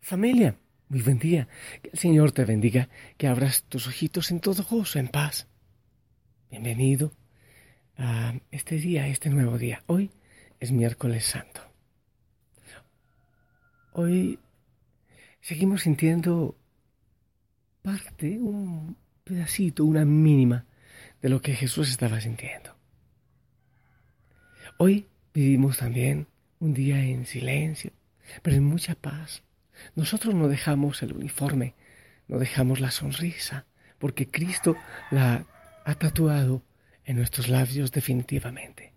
Familia, muy buen día. Que el Señor te bendiga, que abras tus ojitos en todo gozo, en paz. Bienvenido a este día, a este nuevo día. Hoy es miércoles santo. Hoy seguimos sintiendo parte, un pedacito, una mínima de lo que Jesús estaba sintiendo. Hoy vivimos también un día en silencio, pero en mucha paz. Nosotros no dejamos el uniforme, no dejamos la sonrisa, porque Cristo la ha tatuado en nuestros labios definitivamente.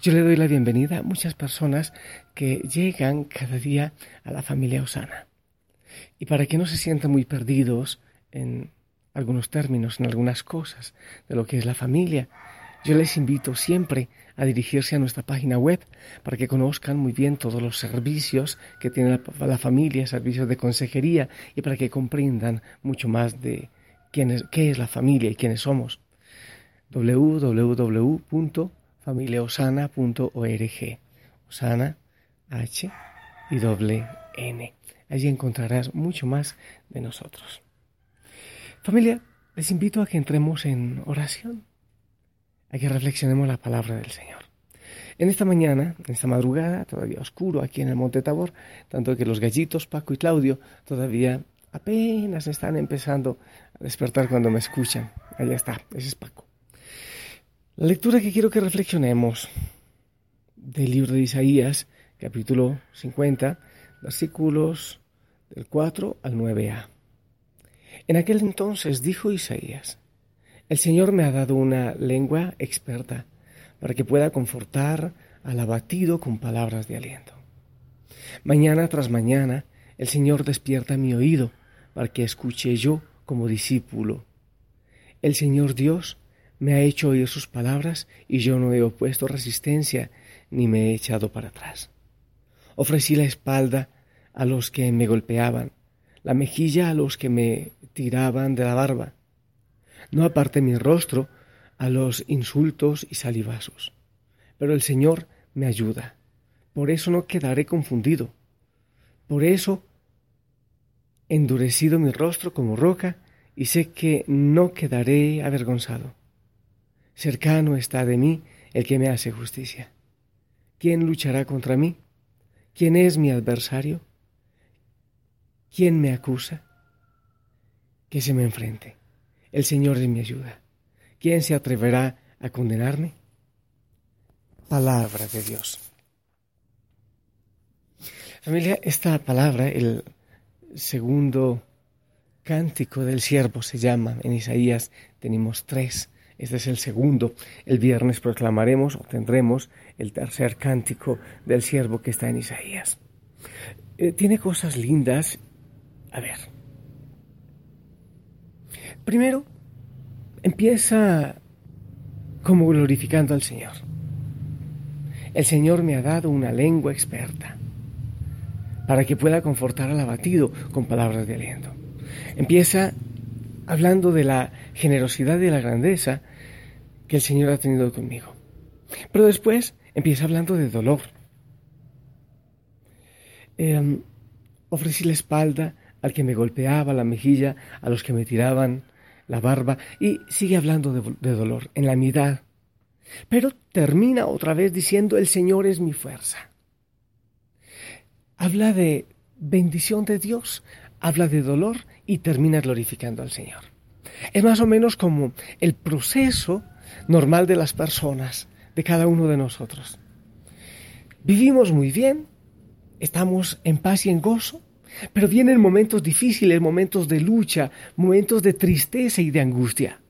Yo le doy la bienvenida a muchas personas que llegan cada día a la familia Osana. Y para que no se sientan muy perdidos en algunos términos, en algunas cosas de lo que es la familia, yo les invito siempre a dirigirse a nuestra página web para que conozcan muy bien todos los servicios que tiene la, familia, servicios de consejería y para que comprendan mucho más de quién es, qué es la familia y quiénes somos. www.familiaosana.org Osana, H y doble N. Allí encontrarás mucho más de nosotros. Familia, les invito a que entremos en oración a que reflexionemos la palabra del Señor. En esta mañana, en esta madrugada, todavía oscuro aquí en el Monte Tabor, tanto que los gallitos Paco y Claudio todavía apenas están empezando a despertar cuando me escuchan. Allá está, ese es Paco. La lectura que quiero que reflexionemos del libro de Isaías, capítulo 50, versículos del 4 al 9a. En aquel entonces dijo Isaías, el Señor me ha dado una lengua experta para que pueda confortar al abatido con palabras de aliento. Mañana tras mañana el Señor despierta mi oído para que escuche yo como discípulo. El Señor Dios me ha hecho oír sus palabras y yo no he opuesto resistencia ni me he echado para atrás. Ofrecí la espalda a los que me golpeaban, la mejilla a los que me tiraban de la barba no aparte mi rostro a los insultos y salivazos. Pero el Señor me ayuda. Por eso no quedaré confundido. Por eso endurecido mi rostro como roca y sé que no quedaré avergonzado. Cercano está de mí el que me hace justicia. ¿Quién luchará contra mí? ¿Quién es mi adversario? ¿Quién me acusa? Que se me enfrente. El Señor es mi ayuda. ¿Quién se atreverá a condenarme? Palabra de Dios. Familia, esta palabra, el segundo cántico del siervo se llama, en Isaías tenemos tres, este es el segundo, el viernes proclamaremos o tendremos el tercer cántico del siervo que está en Isaías. Eh, tiene cosas lindas, a ver, Primero, empieza como glorificando al Señor. El Señor me ha dado una lengua experta para que pueda confortar al abatido con palabras de aliento. Empieza hablando de la generosidad y la grandeza que el Señor ha tenido conmigo. Pero después empieza hablando de dolor. Em, ofrecí la espalda al que me golpeaba la mejilla, a los que me tiraban la barba y sigue hablando de, dolor en la mitad. Pero termina otra vez diciendo el Señor es mi fuerza. Habla de bendición de Dios, habla de dolor y termina glorificando al Señor. Es más o menos como el proceso normal de las personas, de cada uno de nosotros. Vivimos muy bien, estamos en paz y en gozo, pero vienen momentos difíciles, momentos de lucha, momentos de tristeza y de angustia.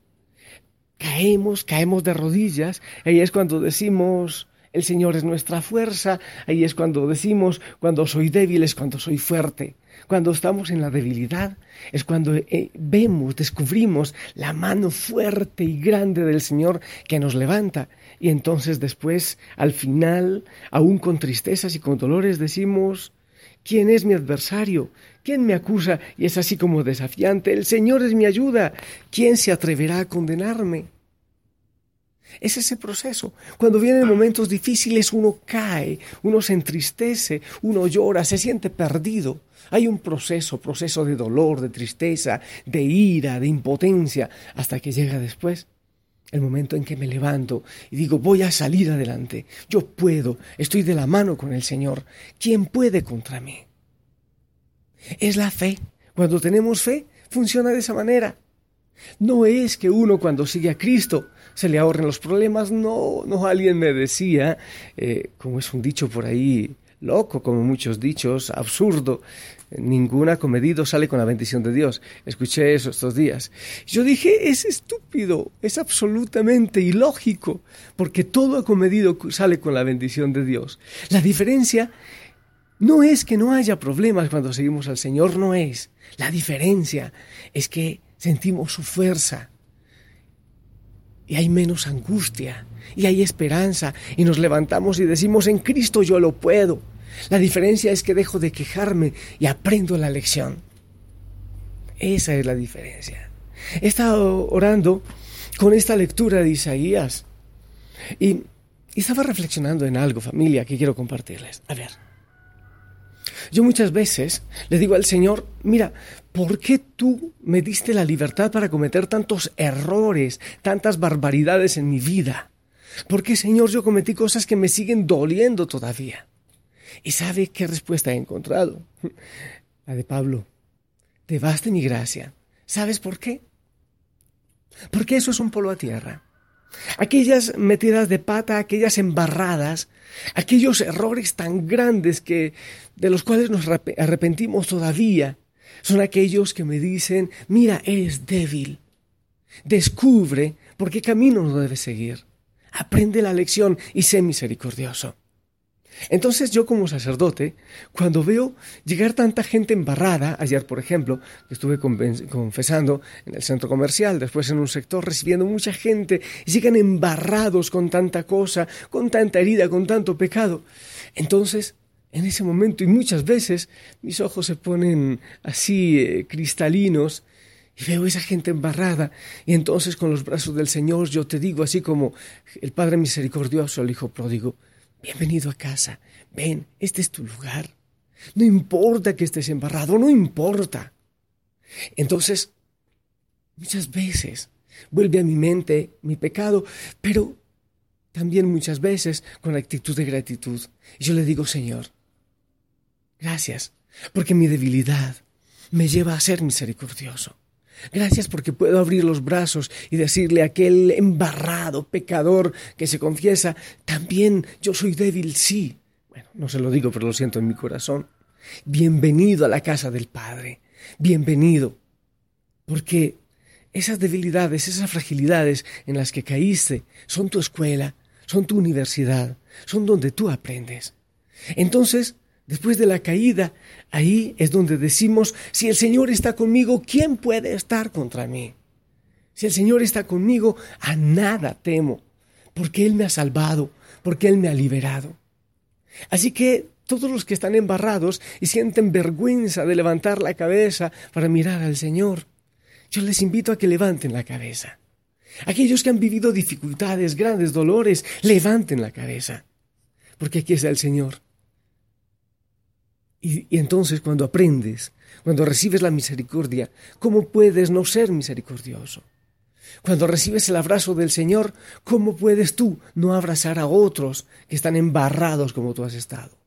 Caemos, caemos de rodillas, ahí es cuando decimos, el Señor es nuestra fuerza, ahí es cuando decimos, cuando soy débil es cuando soy fuerte. Cuando estamos en la debilidad es cuando eh, vemos, descubrimos la mano fuerte y grande del Señor que nos levanta. Y entonces después, al final, aún con tristezas y con dolores, decimos, ¿Quién es mi adversario? ¿Quién me acusa? Y es así como desafiante. El Señor es mi ayuda. ¿Quién se atreverá a condenarme? Es ese proceso. Cuando vienen momentos difíciles uno cae, uno se entristece, uno llora, se siente perdido. Hay un proceso, proceso de dolor, de tristeza, de ira, de impotencia, hasta que llega después el momento en que me levanto y digo, voy a salir adelante, yo puedo, estoy de la mano con el Señor, ¿quién puede contra mí? Es la fe. Cuando tenemos fe, funciona de esa manera. No es que uno cuando sigue a Cristo se le ahorren los problemas, no, no alguien me decía, eh, como es un dicho por ahí loco, como muchos dichos, absurdo, ningún acomedido sale con la bendición de Dios. Escuché eso estos días. Yo dije, es estúpido, es absolutamente ilógico, porque todo acomedido sale con la bendición de Dios. La diferencia no es que no haya problemas cuando seguimos al Señor, no es. La diferencia es que sentimos su fuerza y hay menos angustia y hay esperanza y nos levantamos y decimos en Cristo yo lo puedo. La diferencia es que dejo de quejarme y aprendo la lección. Esa es la diferencia. He estado orando con esta lectura de Isaías y, estaba reflexionando en algo, familia, que quiero compartirles. A ver. Yo muchas veces le digo al Señor, mira, ¿por qué tú me diste la libertad para cometer tantos errores, tantas barbaridades en mi vida? ¿Por qué, Señor, yo cometí cosas que me siguen doliendo todavía? ¿Y sabe qué respuesta he encontrado? La de Pablo. Te baste mi gracia. ¿Sabes por qué? Porque eso es un polo a tierra. Aquellas metidas de pata, aquellas embarradas, aquellos errores tan grandes que de los cuales nos arrepentimos todavía, son aquellos que me dicen, mira, eres débil. Descubre por qué camino no debes seguir. Aprende la lección y sé misericordioso. Entonces yo como sacerdote, cuando veo llegar tanta gente embarrada, ayer por ejemplo, estuve confesando en el centro comercial, después en un sector recibiendo mucha gente, y llegan embarrados con tanta cosa, con tanta herida, con tanto pecado, entonces en ese momento y muchas veces mis ojos se ponen así eh, cristalinos y veo esa gente embarrada y entonces con los brazos del Señor yo te digo así como el Padre misericordioso al Hijo pródigo, Bienvenido a casa. Ven, este es tu lugar. No importa que estés embarrado, no importa. Entonces, muchas veces vuelve a mi mente mi pecado, pero también muchas veces con actitud de gratitud. Yo le digo, Señor, gracias, porque mi debilidad me lleva a ser misericordioso. Gracias porque puedo abrir los brazos y decirle a aquel embarrado pecador que se confiesa, también yo soy débil, sí. Bueno, no se lo digo, pero lo siento en mi corazón. Bienvenido a la casa del Padre. Bienvenido. Porque esas debilidades, esas fragilidades en las que caíste son tu escuela, son tu universidad, son donde tú aprendes. Entonces, Después de la caída, ahí es donde decimos, si el Señor está conmigo, ¿quién puede estar contra mí? Si el Señor está conmigo, a nada temo, porque Él me ha salvado, porque Él me ha liberado. Así que todos los que están embarrados y sienten vergüenza de levantar la cabeza para mirar al Señor, yo les invito a que levanten la cabeza. Aquellos que han vivido dificultades, grandes dolores, levanten la cabeza, porque aquí está el Señor y, entonces cuando aprendes, cuando recibes la misericordia, ¿cómo puedes no ser misericordioso? Cuando recibes el abrazo del Señor, ¿cómo puedes tú no abrazar a otros que están embarrados como tú has estado?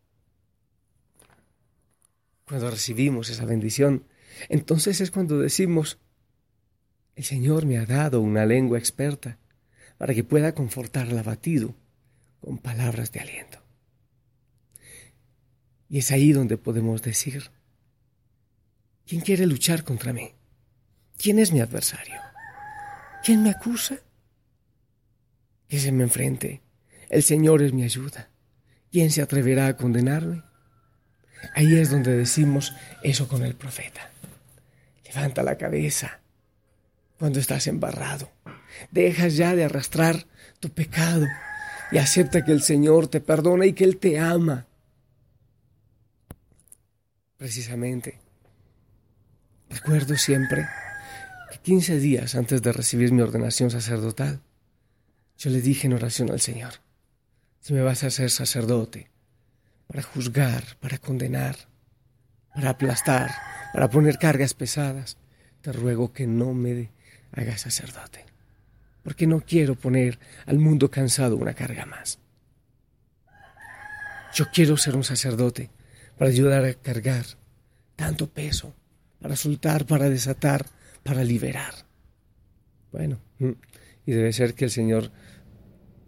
Cuando recibimos esa bendición, entonces es cuando decimos, el Señor me ha dado una lengua experta para que pueda confortar al abatido con palabras de aliento. Y es ahí donde podemos decir, ¿quién quiere luchar contra mí? ¿Quién es mi adversario? ¿Quién me acusa? Que se me enfrente. El Señor es mi ayuda. ¿Quién se atreverá a condenarme? Ahí es donde decimos eso con el profeta. Levanta la cabeza cuando estás embarrado. Dejas ya de arrastrar tu pecado y acepta que el Señor te perdona y que Él te ama precisamente. Recuerdo siempre que 15 días antes de recibir mi ordenación sacerdotal, Yo le dije en oración al Señor, si me vas a hacer sacerdote, para juzgar, para condenar, para aplastar, para poner cargas pesadas, te ruego que no me hagas sacerdote, porque no quiero poner al mundo cansado una carga más. Yo quiero ser un sacerdote para ayudar a cargar tanto peso, para soltar, para desatar, para liberar. Bueno, mm, y debe ser que el Señor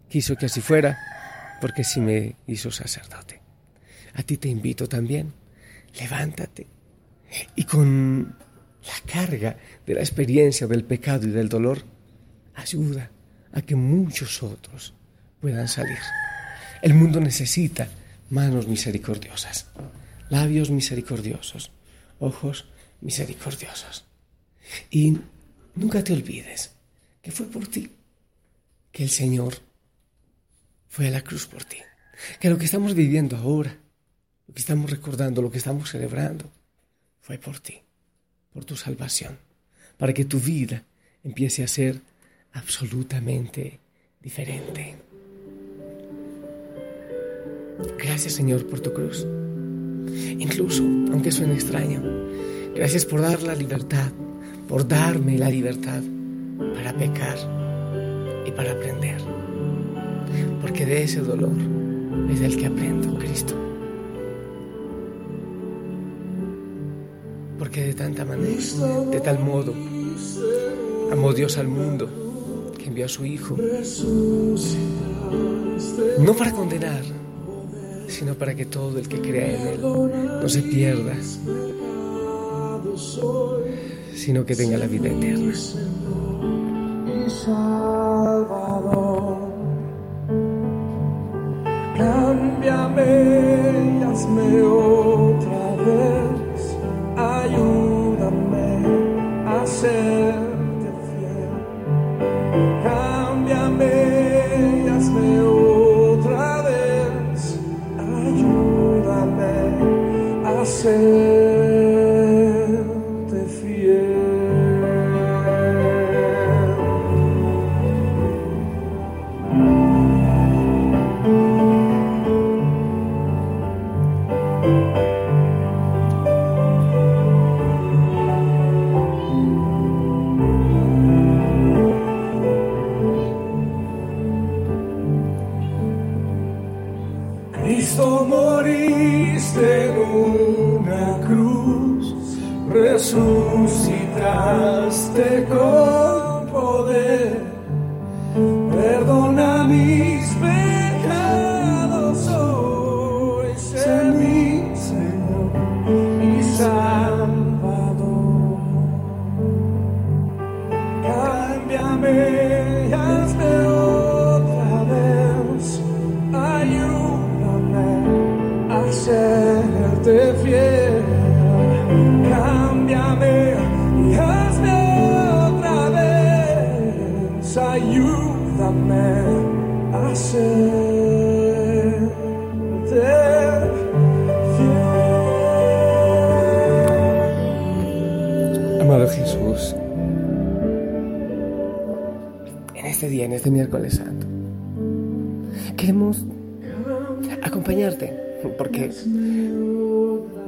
quiso que así fuera, porque sí me hizo sacerdote. A ti te invito también, levántate y con la carga de la experiencia del pecado y del dolor, ayuda a que muchos otros puedan salir. El mundo necesita manos misericordiosas, labios misericordiosos, ojos misericordiosos. Y nunca te olvides que fue por ti que el Señor fue a la cruz por ti. Que lo que estamos viviendo ahora, lo que estamos recordando, lo que estamos celebrando, fue por ti, por tu salvación, para que tu vida empiece a ser absolutamente diferente. Gracias Señor por tu cruz. Incluso, aunque suene extraño, gracias por dar la libertad, por darme la libertad para pecar y para aprender. Porque de ese dolor es del que aprendo, Cristo. Porque de tanta manera, de tal modo, amó Dios al mundo que envió a su Hijo, no para condenar, sino para que todo el que crea en Él no se pierda, sino que tenga la vida eterna. Cámbiame hazme a resucitaste con poder, perdona mis Amado Jesús, en este día, en este miércoles santo, queremos acompañarte porque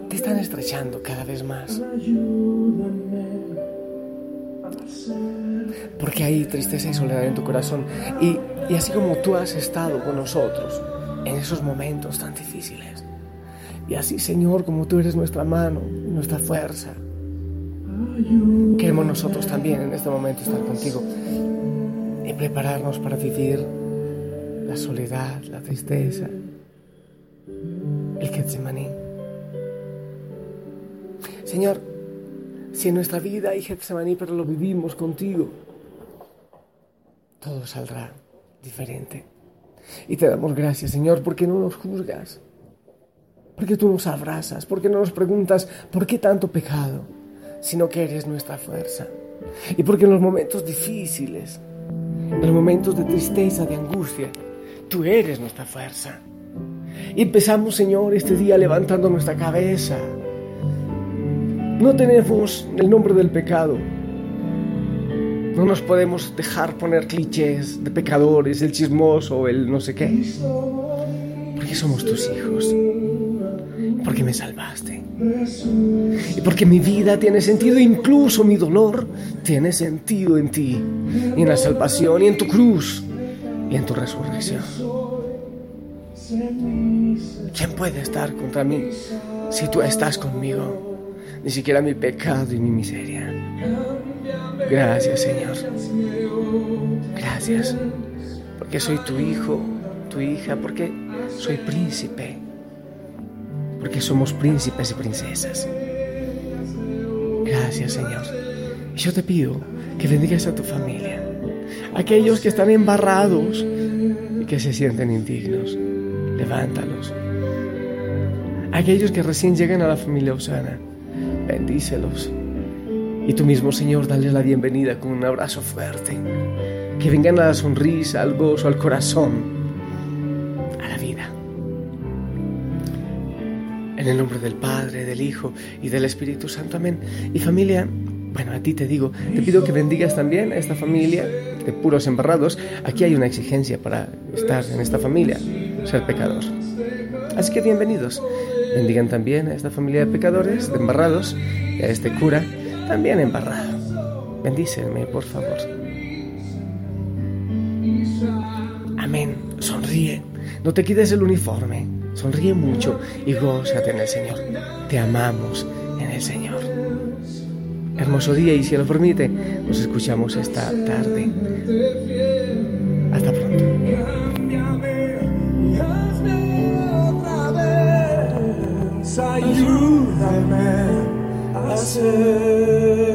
te están estrechando cada vez más. Porque hay tristeza y soledad en tu corazón. Y, y así como tú has estado con nosotros en esos momentos tan difíciles. Y así, Señor, como tú eres nuestra mano, nuestra fuerza. Queremos nosotros también en este momento estar contigo y prepararnos para vivir la soledad, la tristeza, el Getsemaní. Señor, si en nuestra vida hay Getsemaní, pero lo vivimos contigo, todo saldrá diferente. Y te damos gracias, Señor, porque no nos juzgas, porque tú nos abrazas, porque no nos preguntas por qué tanto pecado, sino que eres nuestra fuerza. Y porque en los momentos difíciles, en los momentos de tristeza, de angustia, tú eres nuestra fuerza. Y empezamos, Señor, este día levantando nuestra cabeza. No tenemos el nombre del pecado, No nos podemos dejar poner clichés de pecadores, el chismoso, el no sé qué. Porque somos tus hijos. Porque me salvaste. Y porque mi vida tiene sentido, incluso mi dolor tiene sentido en ti. Y en la salvación, y en tu cruz, y en tu resurrección. ¿Quién puede estar contra mí si tú estás conmigo? Ni siquiera mi pecado y mi miseria. Gracias, Señor. Gracias. Porque soy tu hijo, tu hija, porque soy príncipe. Porque somos príncipes y princesas. Gracias, Señor. Y yo te pido que bendigas a tu familia. Aquellos que están embarrados y que se sienten indignos levántalos. Aquellos que recién llegan a la familia Osana, bendícelos. Y tú mismo, Señor, dale la bienvenida con un abrazo fuerte. Que vengan a la sonrisa, al gozo, al corazón, a la vida. En el nombre del Padre, del Hijo y del Espíritu Santo. Amén. Y familia, bueno, a ti te digo, te pido que bendigas también a esta familia de puros embarrados. Aquí hay una exigencia para estar en esta familia ser pecador. Así que bienvenidos. Bendigan también a esta familia de pecadores, de embarrados, y a este cura, también embarrado. Bendícenme, por favor. Amén. Sonríe. No te quites el uniforme. Sonríe mucho y gózate en el Señor. Te amamos en el Señor. Hermoso día y si lo permite, nos escuchamos esta tarde. Hasta pronto. Ayúdame a ser.